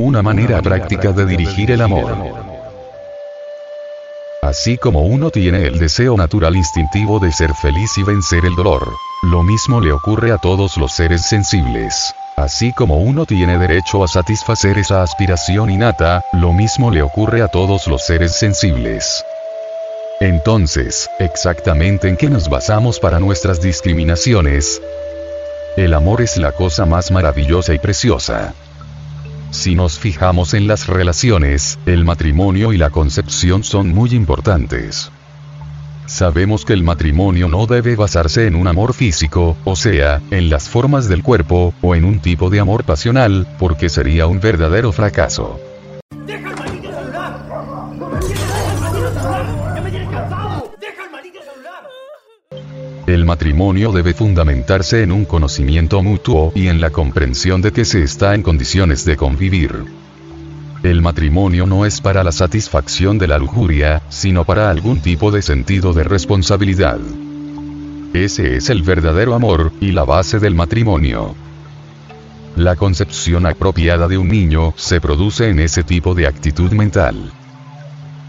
una manera práctica de dirigir el amor. Así como uno tiene el deseo natural instintivo de ser feliz y vencer el dolor, lo mismo le ocurre a todos los seres sensibles. Así como uno tiene derecho a satisfacer esa aspiración innata, lo mismo le ocurre a todos los seres sensibles. Entonces, ¿exactamente en qué nos basamos para nuestras discriminaciones? El amor es la cosa más maravillosa y preciosa. Si nos fijamos en las relaciones, el matrimonio y la concepción son muy importantes. Sabemos que el matrimonio no debe basarse en un amor físico, o sea, en las formas del cuerpo, o en un tipo de amor pasional, porque sería un verdadero fracaso. El matrimonio debe fundamentarse en un conocimiento mutuo y en la comprensión de que se está en condiciones de convivir. El matrimonio no es para la satisfacción de la lujuria, sino para algún tipo de sentido de responsabilidad. Ese es el verdadero amor, y la base del matrimonio. La concepción apropiada de un niño se produce en ese tipo de actitud mental.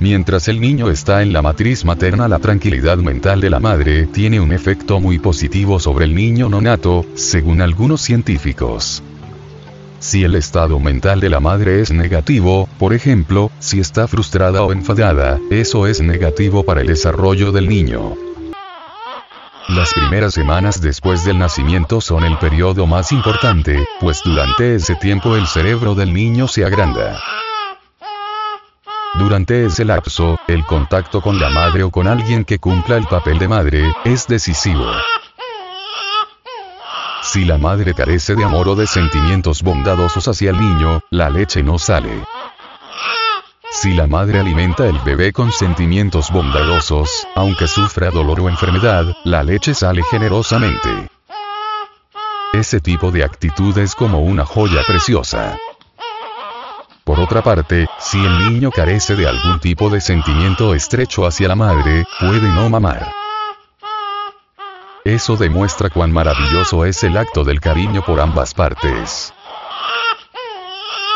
Mientras el niño está en la matriz materna, la tranquilidad mental de la madre tiene un efecto muy positivo sobre el niño nonato, según algunos científicos. Si el estado mental de la madre es negativo, por ejemplo, si está frustrada o enfadada, eso es negativo para el desarrollo del niño. Las primeras semanas después del nacimiento son el periodo más importante, pues durante ese tiempo el cerebro del niño se agranda. Durante ese lapso, el contacto con la madre o con alguien que cumpla el papel de madre, es decisivo. Si la madre carece de amor o de sentimientos bondadosos hacia el niño, la leche no sale. Si la madre alimenta el bebé con sentimientos bondadosos, aunque sufra dolor o enfermedad, la leche sale generosamente. Ese tipo de actitud es como una joya preciosa. Por otra parte, si el niño carece de algún tipo de sentimiento estrecho hacia la madre, puede no mamar. Eso demuestra cuán maravilloso es el acto del cariño por ambas partes.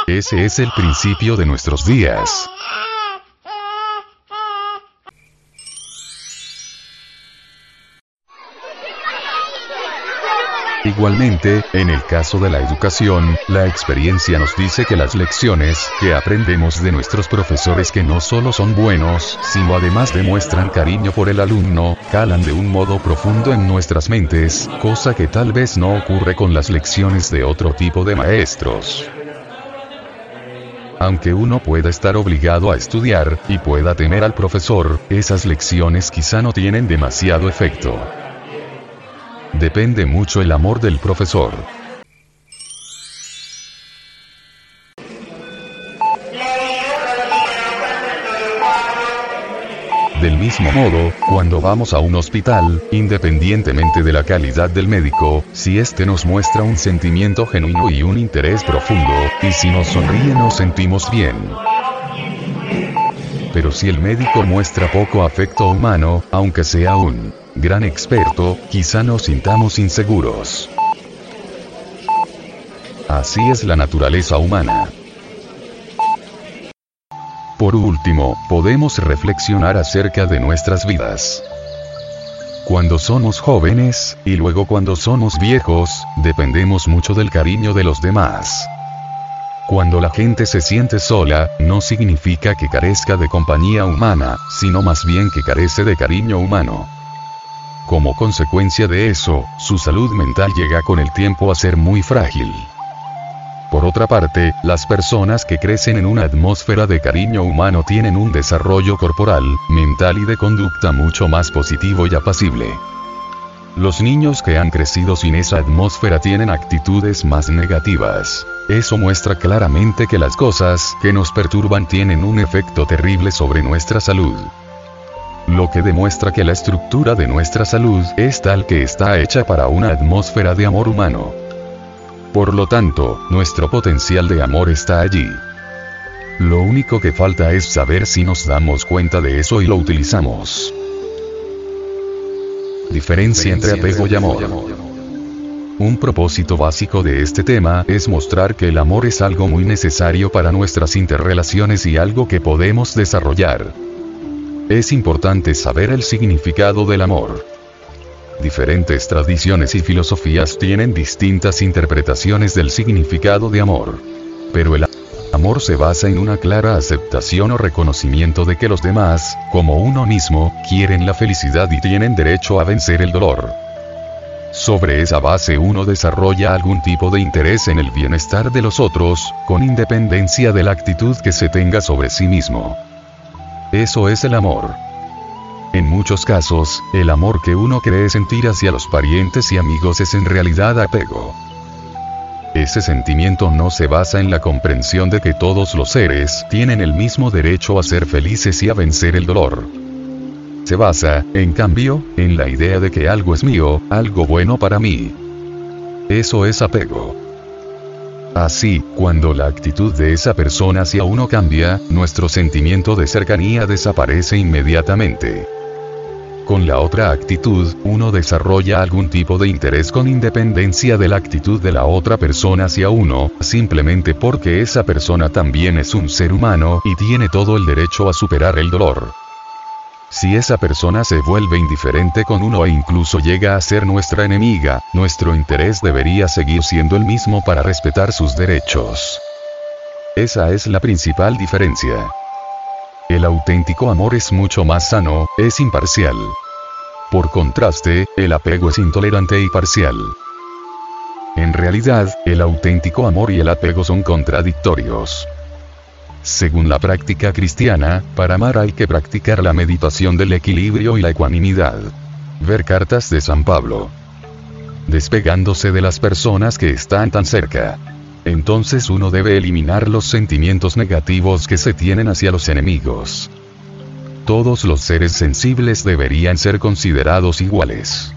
Ese es el principio de nuestros días. Igualmente, en el caso de la educación, la experiencia nos dice que las lecciones que aprendemos de nuestros profesores que no solo son buenos, sino además demuestran cariño por el alumno, calan de un modo profundo en nuestras mentes, cosa que tal vez no ocurre con las lecciones de otro tipo de maestros. Aunque uno pueda estar obligado a estudiar, y pueda temer al profesor, esas lecciones quizá no tienen demasiado efecto. Depende mucho el amor del profesor. Del mismo modo, cuando vamos a un hospital, independientemente de la calidad del médico, si éste nos muestra un sentimiento genuino y un interés profundo, y si nos sonríe nos sentimos bien. Pero si el médico muestra poco afecto humano, aunque sea un gran experto, quizá nos sintamos inseguros. Así es la naturaleza humana. Por último, podemos reflexionar acerca de nuestras vidas. Cuando somos jóvenes, y luego cuando somos viejos, dependemos mucho del cariño de los demás. Cuando la gente se siente sola, no significa que carezca de compañía humana, sino más bien que carece de cariño humano. Como consecuencia de eso, su salud mental llega con el tiempo a ser muy frágil. Por otra parte, las personas que crecen en una atmósfera de cariño humano tienen un desarrollo corporal, mental y de conducta mucho más positivo y apacible. Los niños que han crecido sin esa atmósfera tienen actitudes más negativas. Eso muestra claramente que las cosas que nos perturban tienen un efecto terrible sobre nuestra salud lo que demuestra que la estructura de nuestra salud es tal que está hecha para una atmósfera de amor humano. Por lo tanto, nuestro potencial de amor está allí. Lo único que falta es saber si nos damos cuenta de eso y lo utilizamos. Diferencia entre apego y amor. Un propósito básico de este tema es mostrar que el amor es algo muy necesario para nuestras interrelaciones y algo que podemos desarrollar. Es importante saber el significado del amor. Diferentes tradiciones y filosofías tienen distintas interpretaciones del significado de amor. Pero el amor se basa en una clara aceptación o reconocimiento de que los demás, como uno mismo, quieren la felicidad y tienen derecho a vencer el dolor. Sobre esa base uno desarrolla algún tipo de interés en el bienestar de los otros, con independencia de la actitud que se tenga sobre sí mismo. Eso es el amor. En muchos casos, el amor que uno cree sentir hacia los parientes y amigos es en realidad apego. Ese sentimiento no se basa en la comprensión de que todos los seres tienen el mismo derecho a ser felices y a vencer el dolor. Se basa, en cambio, en la idea de que algo es mío, algo bueno para mí. Eso es apego. Así, cuando la actitud de esa persona hacia uno cambia, nuestro sentimiento de cercanía desaparece inmediatamente. Con la otra actitud, uno desarrolla algún tipo de interés con independencia de la actitud de la otra persona hacia uno, simplemente porque esa persona también es un ser humano y tiene todo el derecho a superar el dolor. Si esa persona se vuelve indiferente con uno e incluso llega a ser nuestra enemiga, nuestro interés debería seguir siendo el mismo para respetar sus derechos. Esa es la principal diferencia. El auténtico amor es mucho más sano, es imparcial. Por contraste, el apego es intolerante y parcial. En realidad, el auténtico amor y el apego son contradictorios. Según la práctica cristiana, para amar hay que practicar la meditación del equilibrio y la ecuanimidad. Ver cartas de San Pablo. Despegándose de las personas que están tan cerca. Entonces uno debe eliminar los sentimientos negativos que se tienen hacia los enemigos. Todos los seres sensibles deberían ser considerados iguales.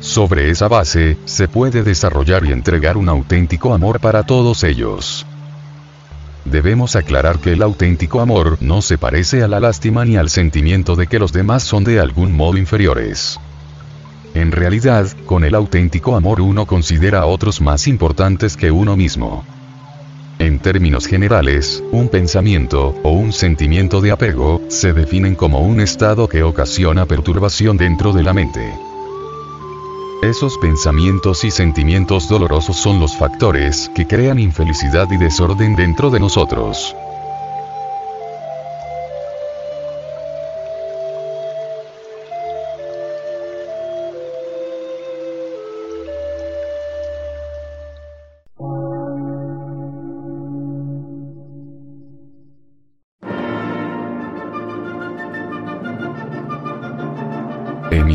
Sobre esa base, se puede desarrollar y entregar un auténtico amor para todos ellos. Debemos aclarar que el auténtico amor no se parece a la lástima ni al sentimiento de que los demás son de algún modo inferiores. En realidad, con el auténtico amor uno considera a otros más importantes que uno mismo. En términos generales, un pensamiento, o un sentimiento de apego, se definen como un estado que ocasiona perturbación dentro de la mente. Esos pensamientos y sentimientos dolorosos son los factores que crean infelicidad y desorden dentro de nosotros.